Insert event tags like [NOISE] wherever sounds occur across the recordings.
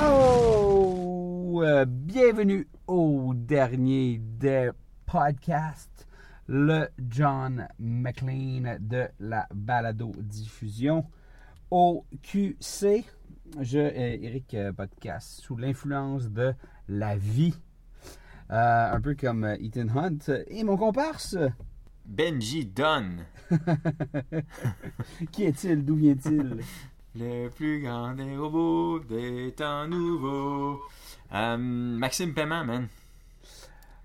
Oh! euh, bienvenue au dernier des podcasts, le John McLean de la balado-diffusion au QC. Je, Eric euh, Podcast, sous l'influence de la vie, Euh, un peu comme Ethan Hunt et mon comparse. Benji Dunn, [LAUGHS] Qui est-il? D'où vient-il? [LAUGHS] le plus grand des robots des temps nouveaux. Euh, Maxime Paiement, man.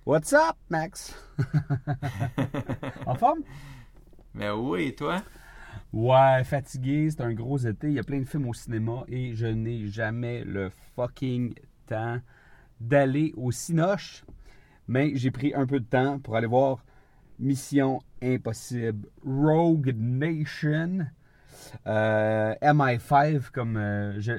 What's up, Max? [LAUGHS] en forme? Mais oui, et toi? Ouais, fatigué, c'est un gros été, il y a plein de films au cinéma et je n'ai jamais le fucking temps d'aller au Cinoche. Mais j'ai pris un peu de temps pour aller voir Mission Impossible Rogue Nation. Euh, MI5, comme euh, je,